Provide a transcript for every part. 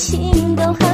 情都好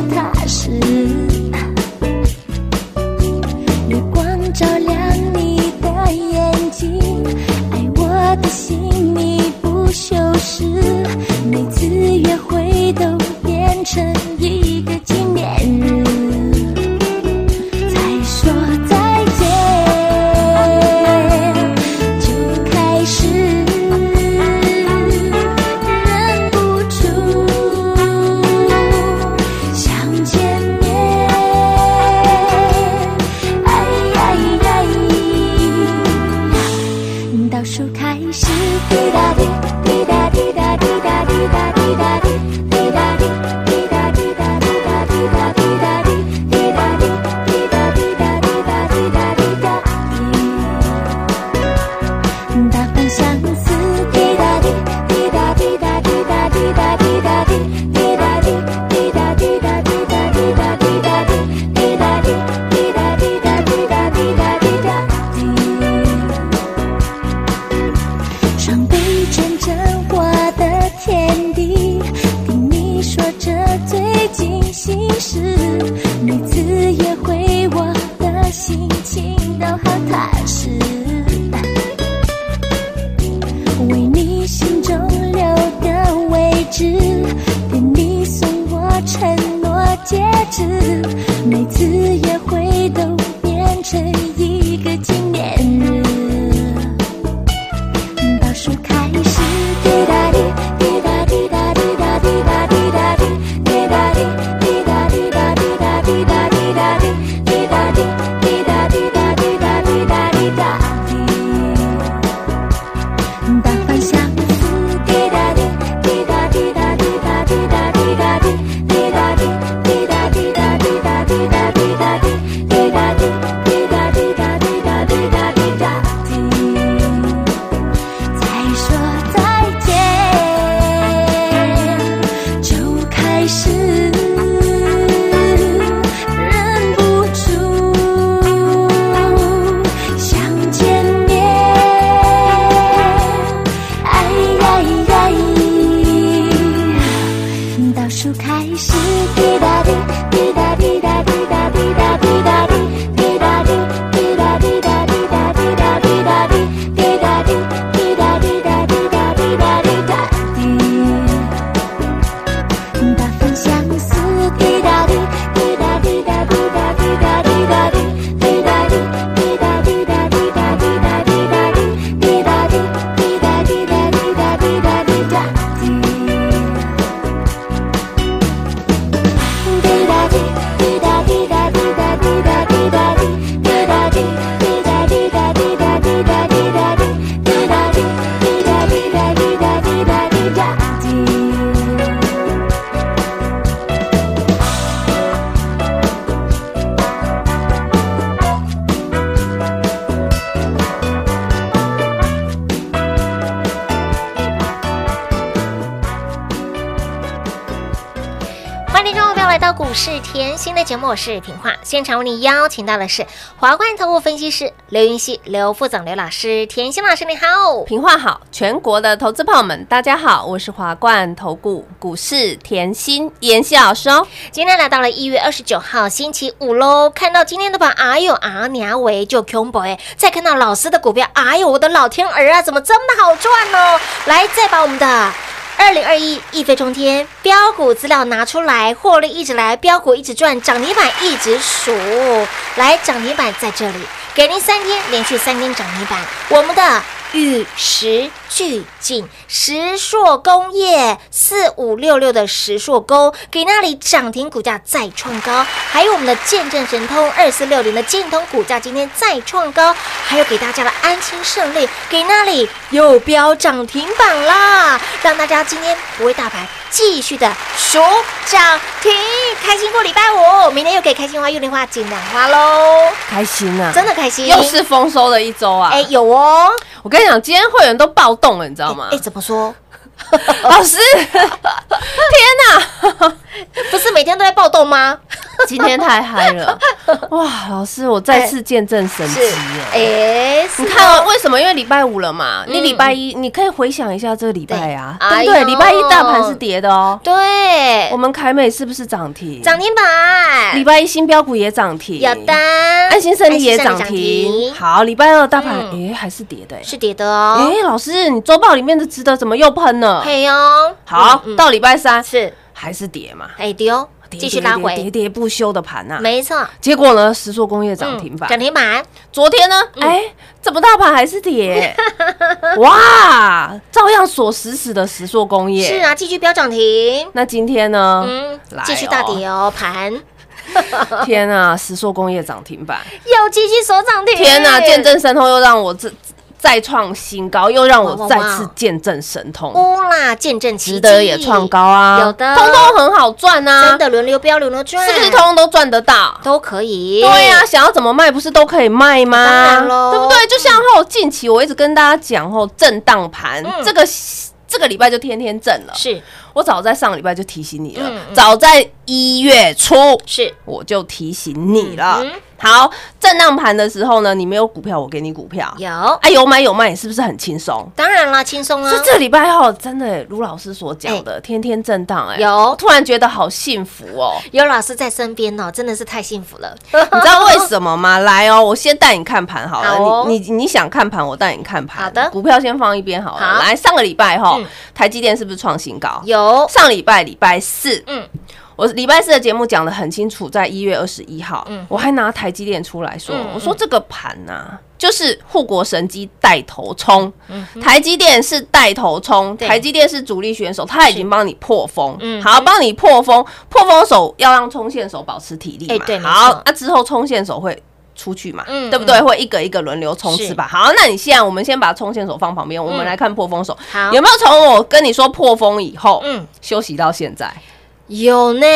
我是品化。现场为你邀请到的是华冠投顾分析师刘云熙、刘副总、刘老师。甜心老师你好，平话好，全国的投资朋友们，大家好，我是华冠投顾股市甜心妍希老师哦。今天来到了一月二十九号星期五喽，看到今天的盘，哎呦啊娘喂就 combo 哎，再看到老师的股票，哎呦我的老天儿啊，怎么这么好赚呢？来，再把我们的。二零二一一飞冲天，标股资料拿出来，获利一直来，标股一直赚，涨停板一直数。来涨停板在这里，给您三天连续三天涨停板，我们的。玉石俱进，石硕工业四五六六的石硕工给那里涨停，股价再创高，还有我们的见证神通二四六零的建通股价今天再创高，还有给大家的安心胜利给那里又飙涨停板啦，让大家今天不为大盘继续的数涨停，开心过礼拜五，明天又给开心花、玉莲花、锦兰花喽，开心啊！真的开心，又是丰收的一周啊！哎有哦，我跟你讲，今天会员都暴动了，你知道吗哎？怎么说？老师，天哪！不是每天都在暴动吗？今天太嗨了，哇！老师，我再次见证神奇耶！哎，你看、哦，为什么？因为礼拜五了嘛，嗯你礼拜一你可以回想一下这个礼拜啊，对对礼拜一大盘是跌的哦，对我们凯美是不是涨停？涨停板礼拜一新标股也涨停，有的，安心胜利也涨停。好，礼拜二大盘嗯诶还是跌的诶。是跌的哦。哎，老师，你周报里面的值得怎么又喷了？嘿哟，好，到礼拜三是还是跌嘛，哎丢，跌继续拉回，跌不休的盘呐。没错，结果呢，石塑工业涨停板嗯涨。停板，昨天呢，哎，怎么大盘还是跌？哇，照样锁死死的石塑工业。是。啊，继续飙涨停，那今天呢？嗯继续大跌哦，盘 天啊，石塑工业涨停板。又继续锁涨停，天啊，见证神通又让我再再创新高，又让我再次见证神通，乌啦，见证，值得也创高啊，有的通通很好赚啊，真的轮流飙，轮流赚，是不是通通都赚得到？都可以？对呀、想要怎么卖不是都可以卖吗？当然咯对不对？就像后近期我一直跟大家讲后震荡盘，嗯这个这个礼拜就天天震了。是我早在上个礼拜就提醒你了，早在一月初是，我就提醒你了。好，震荡盘的时候呢，你没有股票，我给你股票。有，啊，有买有卖，你是不是很轻松？当然啦，轻松啊所以，这个礼拜后真的如老师所讲的，天天震荡，哎，有突然觉得好幸福哦。有老师在身边哦，真的是太幸福了。你知道为什么吗？来哦，我先带你看盘好了。好哦你你你想看盘，我带你看盘。好的股票先放一边好了。好来，上个礼拜哈嗯，台积电是不是创新高？有，上礼拜礼拜四，嗯，我礼拜四的节目讲的很清楚，在一月二十一号，嗯。我还拿台积电出来说，嗯我说这个盘呐、就是护国神机带头冲，嗯台积电是带头冲，台积电是主力选手，他已经帮你破风，嗯好，帮你破风，破风手要让冲线手保持体力嘛，好那之后冲线手会。出去嘛，嗯对不对？会一个一个轮流冲刺吧。好，那你现在我们先把冲线手放旁边，我们嗯来看破风手。好。有没有从我跟你说破风以后，嗯，休息到现在？有呢，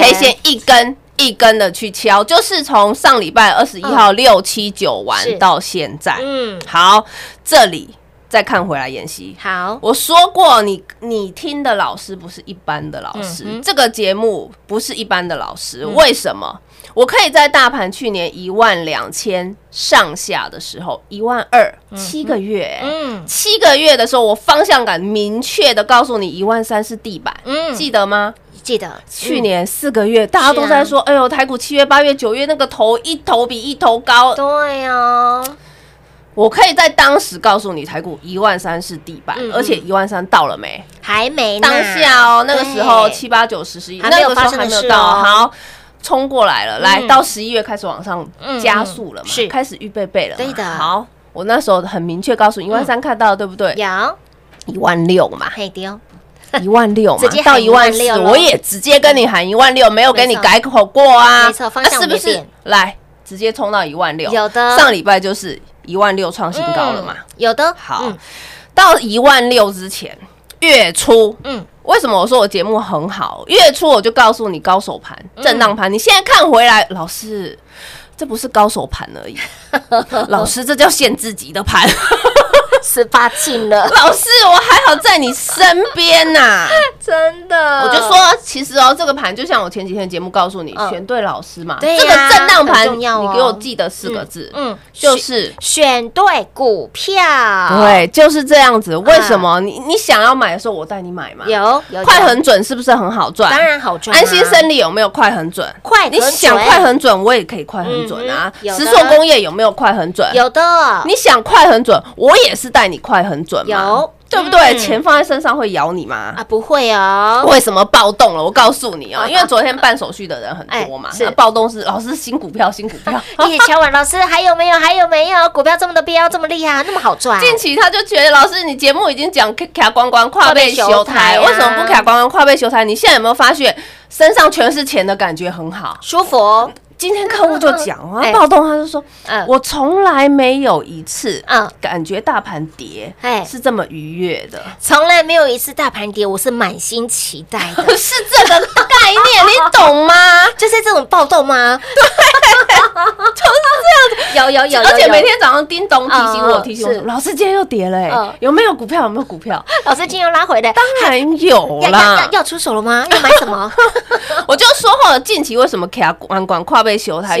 可以先一根一根的去敲，就是从上礼拜二十一号六七九是完到现在。嗯，好，这里再看回来妍希。好，我说过你，你听的老师不是一般的老师，嗯这个节目不是一般的老师。为什么？我可以在大盘去年一万两千上下的时候，一万二七个月、嗯七个月的时候，我方向感明确的告诉你，一万三是地板，嗯，记得吗？记得。去年四个月，大家都在说，哎呦，台股七月、八月、九月那个头一头比一头高。对哦，我可以在当时告诉你，台股一万三是地板，嗯嗯。而且一万三到了没？还没呢。当下哦，那个时候七八九十十一，那个时候还没有到，哦。好。冲过来了，来嗯。到十一月开始往上嗯加速了嘛，是开始预备备了嘛。对的。好，我那时候很明确告诉你，一万三看到了对不对？有，一万六嘛，嘿丢，一万六嘛到一万六，我也直接跟你喊一万六，没有跟你改口过啊。没错方向不变？来，直接冲到一万六。有的上礼拜就是一万六创新高了嘛。嗯有的，好嗯，到一万六之前，月初，嗯，为什么我说我节目很好？月初我就告诉你高手盘、嗯震荡盘，你现在看回来，老师。这不是高手盘而已，老师，这叫限制级的盘。十八进了，老师，我还好在你身边呐、真的我就说，其实哦，这个盘就像我前几天节目告诉你，嗯选对老师嘛。对呀这个震荡盘，你给我记得四个字，嗯，就是选对股票，对，就是这样子。为什么？你你想要买的时候，我带你买嘛。有有快很准，是不是很好赚？当然好赚啊，安心生理有没有快很准？快很你想快很准，我也可以快很准啊石塑工业有没有快很准？有的，你想快很准，我也是带你快很准吗？有对不对？嗯钱放在身上会咬你吗？啊，不会哦，为什么暴动了？我告诉你啊，因为昨天办手续的人很多嘛哎，是那暴动是老师新股票，新股票。叶 乔婉老师还有没有？还有没有？股票这么的飙，这么厉害，那么好赚，近期他就觉得老师，你节目已经讲卡关关跨背修跨背修台为什么不卡关关跨背修台？你现在有没有发现身上全是钱的感觉很好？舒服，今天客户就讲啊哎，暴动，他就说嗯，我从来没有一次嗯感觉大盘跌哎是这么愉悦的，从来没有一次大盘跌，我是满心期待的，是这个概念，你懂吗？就是这种暴动吗？对就是这样子，有有有，有而且每天早上叮咚提醒我，嗯提醒我老师今天又跌了，嗯哎，有没有股票？有没有股票？老师今天又拉回来，当然有啦要，要出手了吗？要买什么？我就说哈，近期为什么卡关关跨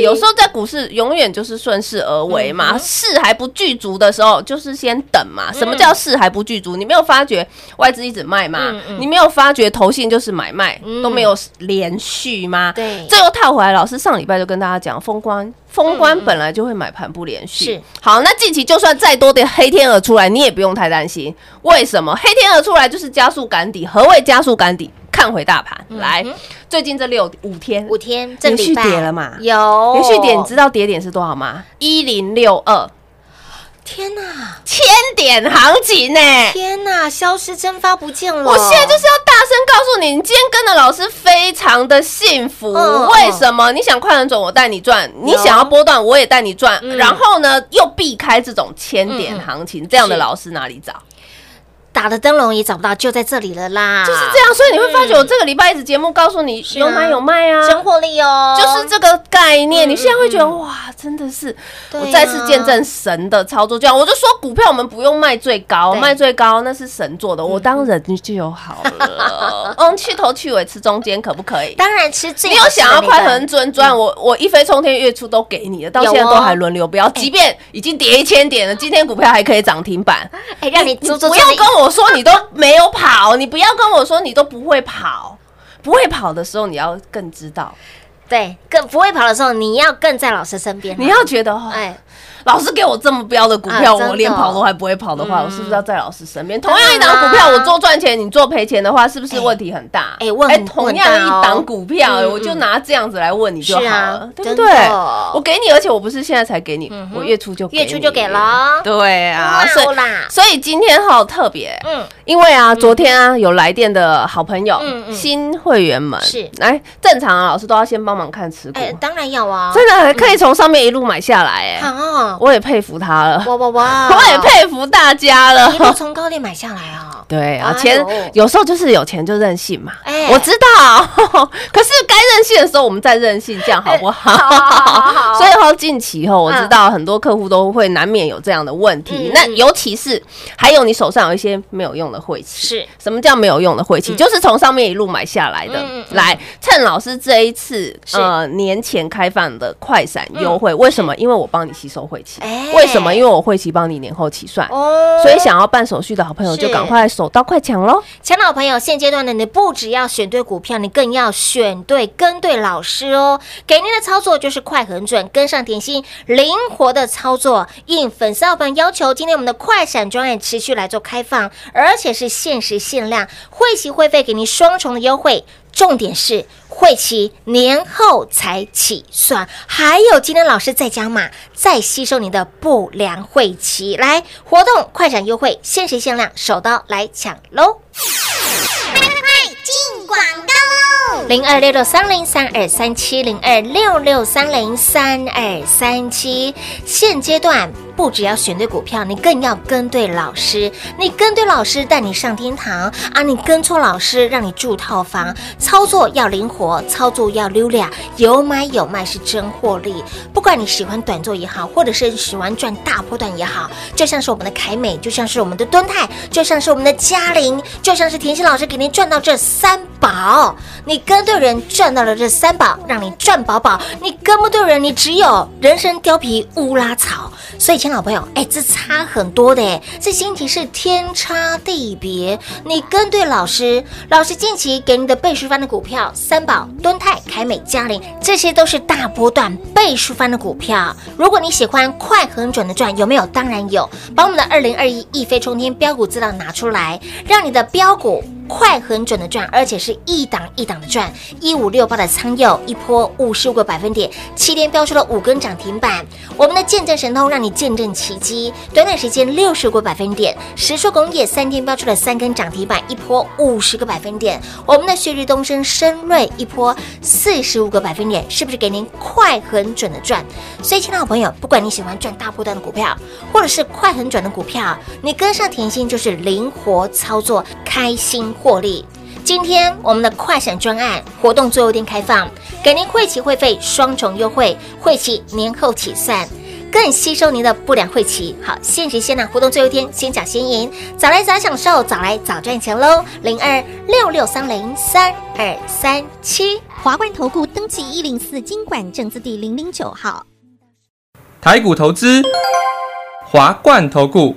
有时候在股市永远就是顺势而为嘛，嗯势还不具足的时候，就是先等嘛。什么叫势还不具足？你没有发觉外资一直卖吗你没有发觉投信就是买卖嗯都没有连续吗？对这又套回来，老师上礼拜就跟大家讲，封关封关本来就会买盘不连续。是好，那近期就算再多的黑天鹅出来，你也不用太担心。为什么？黑天鹅出来就是加速赶底。何谓加速赶底？看回大盘，来，最近这六五天五天，这个连续跌了嘛有连续跌，你知道跌点是多少吗？一零六二，天哪，千点行情呢、天哪，消失蒸发不见了。我现在就是要大声告诉你，你今天跟的老师非常的幸福。嗯为什么？你想快很准，我带你赚；你想要波段，我也带你赚。嗯然后呢，又避开这种千点行情，这样的老师哪里找？打的灯笼也找不到，就在这里了啦。就是这样，所以你会发觉我这个礼拜一直节目告诉你有买有卖啊，真获利哦，就是这个概念。你现在会觉得哇，真的是我再次见证神的操作。这样我就说股票我们不用卖最高，卖最高那是神做的，我当人就好了。嗯，去头去尾吃中间可不可以？当然吃最你有想要快很准赚，我我一飞冲天月初都给你了，到现在都哦还轮流不要，即便已经跌一千点了，今天股票还可以涨停板。哎，让你你不要跟我说你都没有跑，你不要跟我说你都不会跑。不会跑的时候，你要更知道，对，更不会跑的时候，你要更在老师身边啊。你要觉得，哦哎，老师给我这么标的股票，啊我连跑都还不会跑的话，嗯。我是不是要在老师身边？同样一档股票，我做赚钱，你做赔钱的话，是不是问题很大？哎同样一档股票，我就拿这样子来问你就好了，对不真对？我给你，而且我不是现在才给你，我月初就给月初就给了。对啊，所以所以今天好特别，嗯，因为啊，昨天啊有来电的好朋友嗯嗯，新会员们是。来正常啊，老师都要先帮忙看持股，哎，当然要啊，真的可以从上面一路买下来，哎，好，我也佩服他了。哇哇哇，我也佩服大家了一。路从高点买下来啊，对啊，钱有时候就是有钱就任性嘛。哎我知道，可是该任性的时候我们再任性，这样好不好？所以后近期后，我知道很多客户都会难免有这样的问题嗯。那尤其是还有你手上有一些没有用的晦气，是什么叫没有用的晦气？就是从上面一路买下来的来，趁老师这一次呃年前开放的快闪优惠，为什么？因为我帮你吸收晦气哎。为什么？因为我晦气帮你年后起算。哦所以想要办手续的好朋友就赶快手手到快抢喽！抢老朋友，现阶段呢，你不只要选对股票，你更要选对跟对老师哦。给您的操作就是快很准，跟上点心，灵活的操作。应粉丝好朋友要求，今天我们的快闪专案持续来做开放，而且是限时限量，会期会费给您双重的优惠。重点是会期年后才起算，还有今天老师再加码，再吸收你的不良会期。来，活动快闪优惠，限时限量，手刀来抢喽！零二六六三零三二三七零二六六三零三二三七。现阶段不只要选对股票，你更要跟对老师。你跟对老师带你上天堂啊，你跟错老师让你住套房。操作要灵活，操作要溜俩，有买有卖是真获利。不管你喜欢短做也好，或者是喜欢赚大波段也好，就像是我们的凯美，就像是我们的敦泰，就像是我们的嘉玲，就像是甜心老师给您赚到这三宝。你跟对人赚到了这三宝，让你赚饱饱；你跟不对人，你只有人参貂皮乌拉草。所以，亲爱朋友，哎，这差很多的哎，这心情是天差地别。你跟对老师，老师近期给你的倍数翻的股票，三宝、敦泰、凯美、嘉麟，这些都是大波段倍数翻的股票。如果你喜欢快很准的赚，有没有？当然有。把我们的二零二一一飞冲天标股资料拿出来，让你的标股。快很准的赚，而且是一档一档的赚。一五六八的仓佑一波五十五个百分点，七天标出了五根涨停板。我们的见证神通让你见证奇迹，短短时间六十个百分点。石硕工业三天标出了三根涨停板，一波五十个百分点。我们的旭日东升深瑞一波四十五个百分点，是不是给您快很准的赚？所以，亲爱的朋友，不管你喜欢赚大波段的股票，或者是快很准的股票，你跟上甜心就是灵活操作，开心。获利。今天我们的快闪专案活动最后一天开放，给您汇齐会费双重优惠，会期年后起算，更吸收您的不良会期。好，限时限量活动最后一天，先抢先赢，早来早享受，早来早赚钱喽！零二六六三零三二三七华冠投顾登记一零四经管证字第零零九号。台股投资，华冠投顾。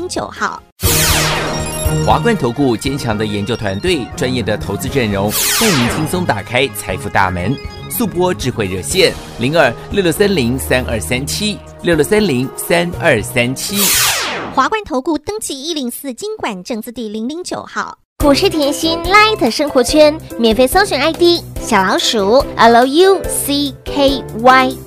九号。华冠投顾坚强的研究团队，专业的投资阵容，带您轻松打开财富大门。速播智慧热线零二六六三零三二三七六六三零三二三七。华冠投顾登记一零四经管证字第零零九号。股市甜心 Light 生活圈免费搜寻 ID 小老鼠 Lucky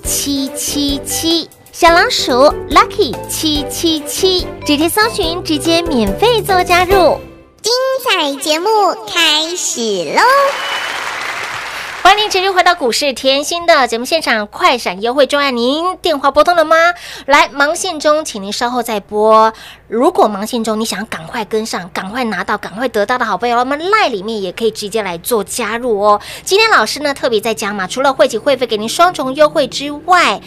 七七七，小老鼠 Lucky 七七七，直接搜寻，直接免费做加入。精彩节目开始喽！欢迎您持续回到股市甜心的节目现场，快闪优惠专案，您电话拨通了吗？来，忙线中，请您稍后再拨。如果忙线中你想赶快跟上、赶快拿到、赶快得到的好朋友，我们赖里面也可以直接来做加入哦。今天老师呢特别在加码，除了会期会费给您双重优惠之外，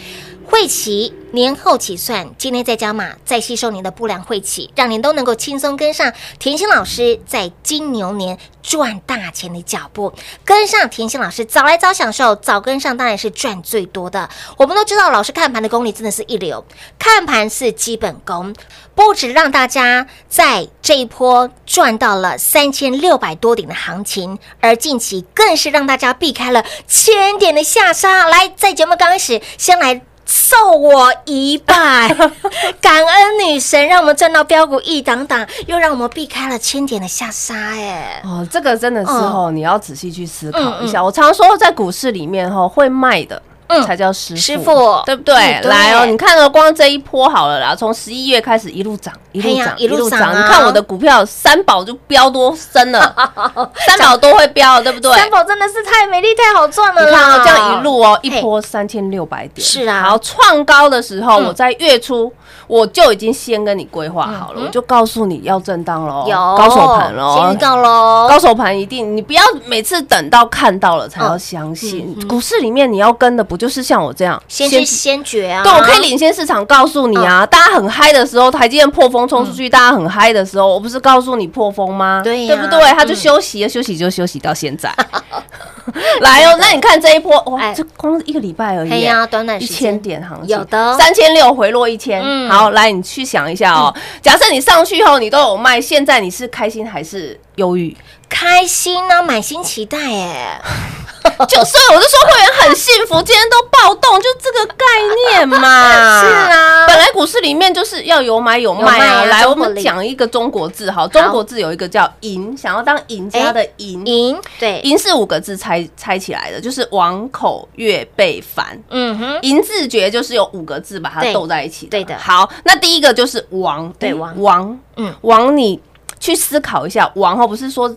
会期年后起算，今天再加码，再吸收您的不良会期，让您都能够轻松跟上甜心老师在金牛年赚大钱的脚步，跟上甜心老师早来早享受，早跟上当然是赚最多的。我们都知道，老师看盘的功力真的是一流，看盘是基本功，不止让大家在这一波赚到了三千六百多点的行情，而近期更是让大家避开了千点的下杀。来，在节目刚开始，先来。受我一拜，感恩女神，让我们赚到标股一档档，又让我们避开了千点的下杀，哎，哦，这个真的是哦，你要仔细去思考一下。嗯嗯我常说在股市里面哈，会卖的。嗯。才叫师傅，师傅对不对？来哦，你看哦，光这一波好了啦，从十一月开始一路涨，一路涨，一路涨。啊。你看我的股票三宝就飙多深了，三宝都会飙，对不对？三宝真的是太美丽、太好赚了！你看哦，这样一路哦，一波三千六百点，是啊。然后创高的时候，嗯。我在月初我就已经先跟你规划好了，我就告诉你要震荡喽，有高手盘喽，先预告喽，高手盘一定，你不要每次等到看到了才要嗯相信。股市里面你要跟的不就是像我这样，先知先觉啊！对，我可以领先市场，告诉你啊，大家很嗨的时候，台积电破风冲出去，大家很嗨的时候，我不是告诉你破风吗？对对不对？他就嗯休息了，休息就休息到现在。来哦，那你看这一波，哇哎，这光一个礼拜而已，嘿呀短短一千点行情，有的三千六回落一千。嗯好，来你去想一下哦，假设你上去后你都有卖，现在你是开心还是忧郁？开心呢，满心期待哎，就所以我就说会员很幸福，今天都暴动，就这个概念嘛。是啊。本来股市里面就是要有买有卖来，我们讲一个中国字，哈，中国字有一个叫赢，想要当赢家的赢。赢对，赢是五个字拆拆起来的，就是王口月被凡。嗯哼，赢字诀就是有五个字把它对斗在一起的。对的。好，那第一个就是王，嗯对王。王，嗯嗯，王，你去思考一下，王哦，不是说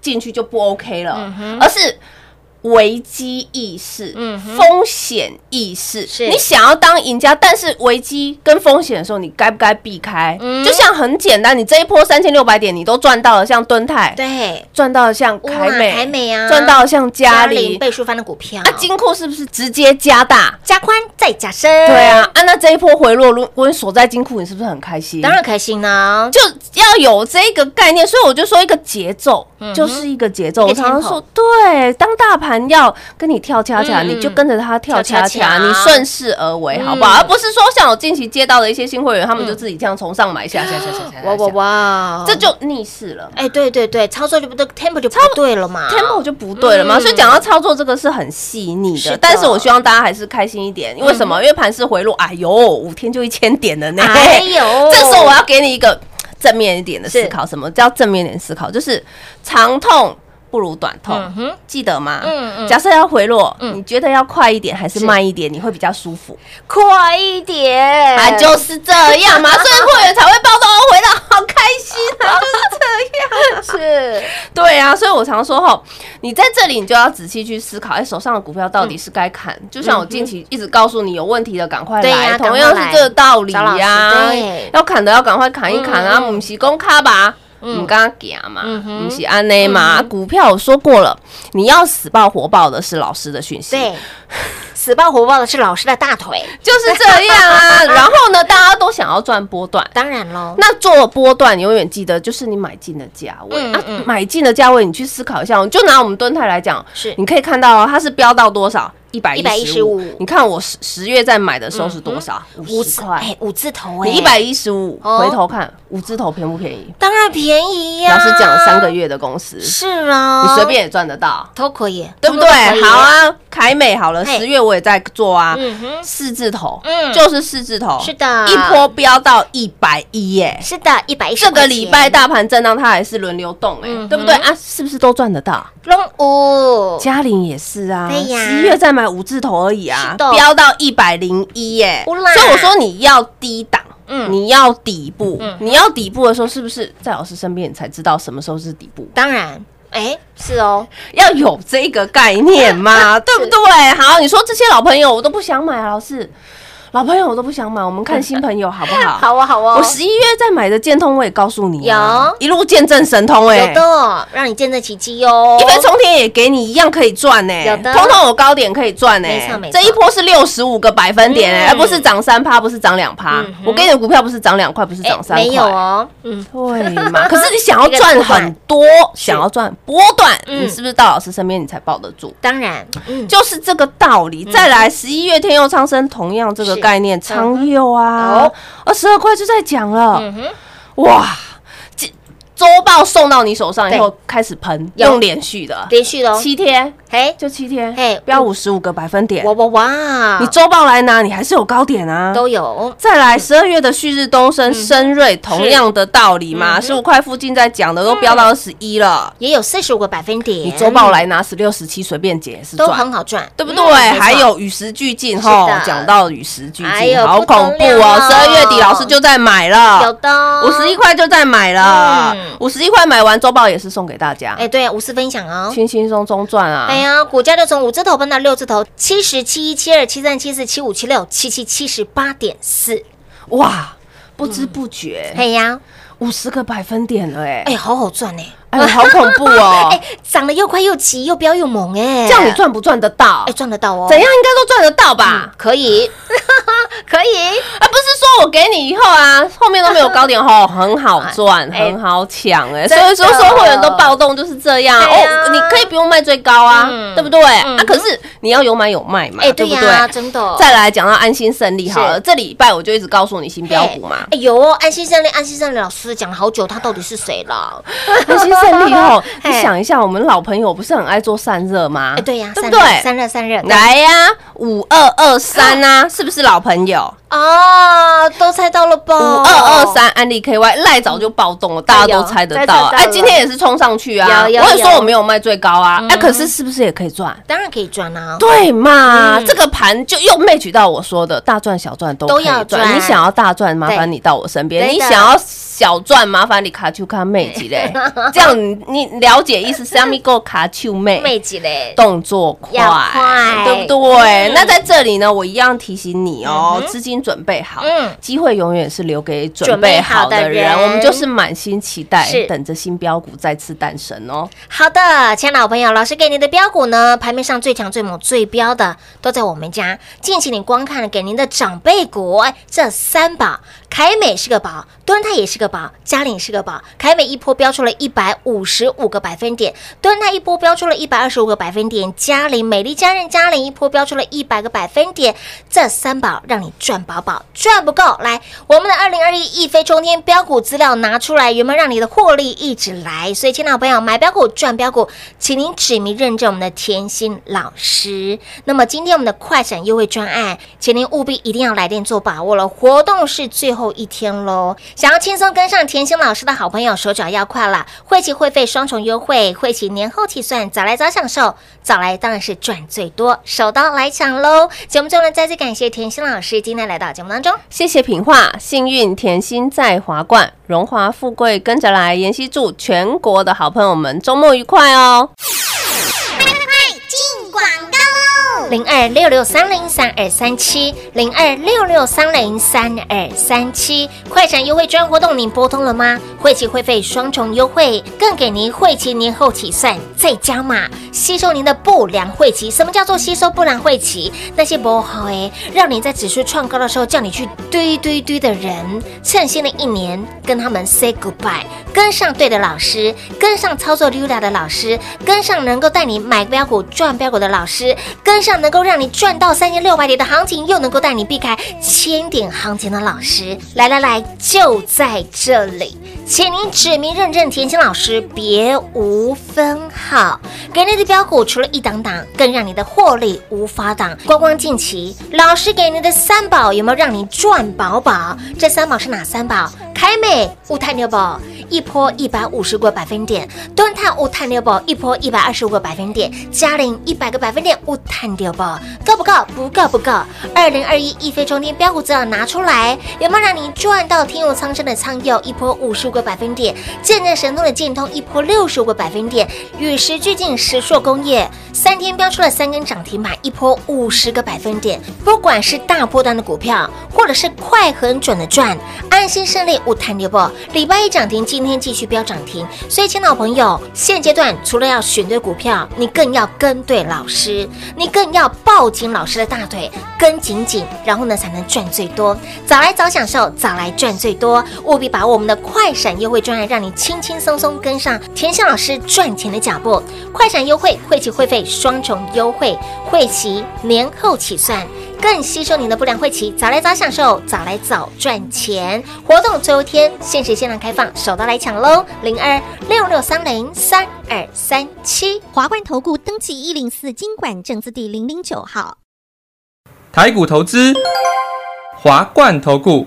进去就不 OK 了，嗯而是危机意识、嗯风险意识，是。你想要当赢家，但是危机跟风险的时候，你该不该避开？嗯。就像很简单，你这一波三千六百点你都赚到了，像敦泰，对，赚到了像凯美，凯美啊。赚到了像嘉里，倍数翻的股票，啊，金库是不是直接加大？加宽再加深，对啊，，啊，那这一波回落，如果你锁在金库，你是不是很开心？当然开心啦，就要有这个概念，所以我就说一个节奏，就是一个节奏。我常常说，对，当大盘要跟你跳恰恰，嗯你就跟着他跳恰恰，你顺势而为，好不好？而不是说像我近期接到的一些新会员，他们就自己这样从上买下下下下哇哇哇，这就逆势了。哎，对对对，操作就不对，tempo 就不对了嘛。tempo 就不对了嘛，嗯。所以讲到操作这个是很细腻的，是的。但是我希望大家还是开心一点，因为什么？因为盘势回落，哎呦，五天就一千点了呢，哎呦。这时候我要给你一个正面一点的思考，什么叫正面一点思考？就是长痛。不如短痛，嗯记得吗？嗯嗯假设要回落，嗯你觉得要快一点还是是慢一点？你会比较舒服？快一点，啊，就是这样嘛，所以会员才会报到回到好开心啊，就是这样。是对啊，所以我常说吼，你在这里你就要仔细去思考，哎，手上的股票到底是该砍？就像我近期一直告诉你，有问题的赶快对来，呀同样是这个道理呀对。要砍的要赶快砍一砍啊，母是公卡吧。你刚刚讲嘛，嗯哼不是安内嘛？股票我说过了，你要死抱活抱的是老师的讯息，对，死抱活抱的是老师的大腿，就是这样啊。然后呢，大家都想要赚波段，当然喽，那做波段，你永远记得就是你买进的价位、啊嗯嗯，买进的价位，你去思考一下。就拿我们敦泰来讲，是你可以看到哦，它是飙到多少？一百一十五115。你看我十十月在买的时候是多少？五十块。哎，五字头哎，你一百一十五，哦回头看五字头便不便宜？当然便宜呀，老师讲了三个月的公司，是啊，你随便也赚得到，都可以，对不对？好，啊，凯美好了，嘿十月我也在做啊，嗯哼，四字头，嗯就是四字头，是的一波飙到一百一耶。是的，一百一十这个礼拜大盘震荡，它还是轮流动哎、对不对啊？是不是都赚得到？龙五，嘉玲也是啊，对呀十一月再买五字头而已啊飙到一百零一耶。所以我说你要低档。嗯你要底部，嗯你要底部的时候，是不是在老师身边你才知道什么时候是底部？当然，哎，是哦，要有这个概念嘛，对不对？好，你说这些老朋友我都不想买啊，老师，老朋友我都不想买，我们看新朋友好不好？好啊，好啊，我十一月在买的建通，我也告诉你啊，有。一路见证神通哎、有的，让你见证奇迹哦，一飞冲天也给你一样可以赚呢、有的。通通有高点可以赚呢、没错没错。这一波是六十五个百分点哎、嗯。而不是涨三趴，不是涨两趴。我给你的股票不是涨两块，不是哎涨三块，没有哦，嗯，对嘛？可是你想要赚很多，想要赚波段，嗯。你是不是到老师身边你才抱得住？当然，嗯，就是这个道理。再来，十一月天佑昌生同样这个是概念，苍佑啊哦，二十二块就在讲了，嗯，哇！这周报送到你手上以后对开始喷，用连续的。连续的哦，七天，嘿，就七天，嘿。标五十五个百分点。哇。哇哇，你周报来拿，你还是有高点啊。都有，再来，十二月的旭日东升、深瑞，同样的道理嘛，嗯。十五块附近在讲的都飙到二十一了。也有四十五个百分点，你周报来拿十六、十七随便解也是都，很好赚，对不对？还有与时俱进是哈，讲到与时俱进，好恐怖哦！十二月底老师就在买了。有，的五十一，块就在买了。嗯，五十一块买完周报也是送给大家，哎，对，无私分享哦。轻轻松松赚啊！哎呀，股价就从五字头奔到六字头，七十七一七二七三七四七五七六七七七十八点四。哇，不知不觉哎呀，五十个百分点了哎，哎，好好赚呢。哎，好恐怖哦！哎，长得又快又急，又飙又猛哎。这样你赚不赚得到哎，？赚得到哦。怎样应该都赚得到吧嗯？可以，可以。啊不是说我给你以后啊，后面都没有高点吼，很好赚，哎很好抢哎，所以说收会员都暴动就是这样啊哦，你可以不用卖最高啊嗯，对不对？嗯啊，可是你要有买有卖嘛，哎，对不对？真的。再来讲到安心胜利好了，这礼拜我就一直告诉你新标股嘛，哎有哦，安心胜利，安心胜利老师讲了好久，他到底是谁了？安心胜利后，你想一下，我们老朋友不是很爱做散热吗？对呀，对不对？散热散热，来呀，五二二三啊，是不是老朋友？啊，都猜到了吧？五二二三安利 KY 赖早就暴动了，大家都猜得到。哎，今天也是冲上去啊！我也说我没有卖最高啊，嗯哎，可是是不是也可以赚？当然可以赚啊。对嘛，嗯这个盘就又 match 到我说的大赚小赚都都要赚你想要大赚，麻烦你到我身边；你想要小赚，麻烦你卡丘卡妹几嘞，这样你你了解意思？虾米够卡丘妹妹子嘞，动作快，对不对？嗯那在这里呢，我一样提醒你哦资金准备好，嗯机会永远是留给准准备备好的人的人，我们就是满心期待，等着新标股再次诞生哦。好的，亲爱的老朋友，老师给您的标股呢，盘面上最强、最猛、最标的都在我们家。近期你光看了给您的长辈股，哎这三宝，凯美是个宝，敦泰也是个宝，嘉玲是个宝。凯美一波飙出了一百五十五个百分点，敦泰一波飙出了一百二十五个百分点，嘉玲美丽佳人嘉玲一波飙出了一百个百分点。这三宝让你赚饱饱，赚不够，来我们的二零二一一飞冲天标股资料拿出来，有没有让你的获利一直来？所以，亲爱的朋友，买标股赚标股，请您指名认证我们的甜心老师。那么，今天我们的快闪优惠专案，请您务必一定要来电做把握了，活动是最后一天喽。想要轻松跟上甜心老师的好朋友，手脚要快了，会期会费双重优惠，会期年后起算，早来早享受，早来当然是赚最多，手刀来抢喽！节目中呢，再次感谢甜心老师今天来到节目当中。谢谢品画，幸运甜心在华冠，荣华富贵跟着来。妍希祝全国的好朋友们周末愉快哦！零二六六三零三二三七，零二六六三零三二三七，快闪优惠专活动您拨通了吗？会期会费双重优惠，更给您会期年后起算再加码，吸收您的不良会期。什么叫做吸收不良会期？那些不好诶，让你在指数创高的时候叫你去堆堆堆的人，趁新的一年跟他们 say goodbye，跟上对的老师，跟上操作溜达的老师，跟上能够带你买标股赚标股的老师，跟上能够让你赚到三千六百点的行情，又能够带你避开千点行情的老师。来来来，就在这里，请您指名认证田心老师，别无分号。给你的标股除了一档档，更让你的获利无法挡。光光近期，老师给你的三宝有没有让你赚饱饱？这三宝是哪三宝？凯美、物探牛宝一波一百五十个百分点，敦泰物探牛宝一波一百二十五个百分点，嘉玲一百个百分点，物泰牛宝够不够？不够不够。二零二一一飞冲天标股资料拿出来，有没有让你赚到天佑苍生的苍佑一波五十五个百分点，见证神通的建通一波六十五个百分点，与时俱进石硕工业三天标出了三根涨停板，一波五十个百分点。不管是大波段的股票，或者是快很准的赚，安心胜利无谈牛不？礼拜一涨停，今天继续标涨停。所以，亲老朋友，现阶段除了要选对股票，你更要跟对老师，你更要要抱紧老师的大腿，跟紧紧，然后呢才能赚最多。早来早享受，早来赚最多，务必把我们的快闪优惠专案，让你轻轻松松跟上田香老师赚钱的脚步。快闪优惠，会期会费双重优惠，会期年后起算。更吸收您的不良晦气，早来早享受，早来早赚钱。活动最后一天，限时限量开放，手到来抢喽！零二六六三零三二三七。华冠投顾登记一零四经管证字第零零九号。台股投资，华冠投顾。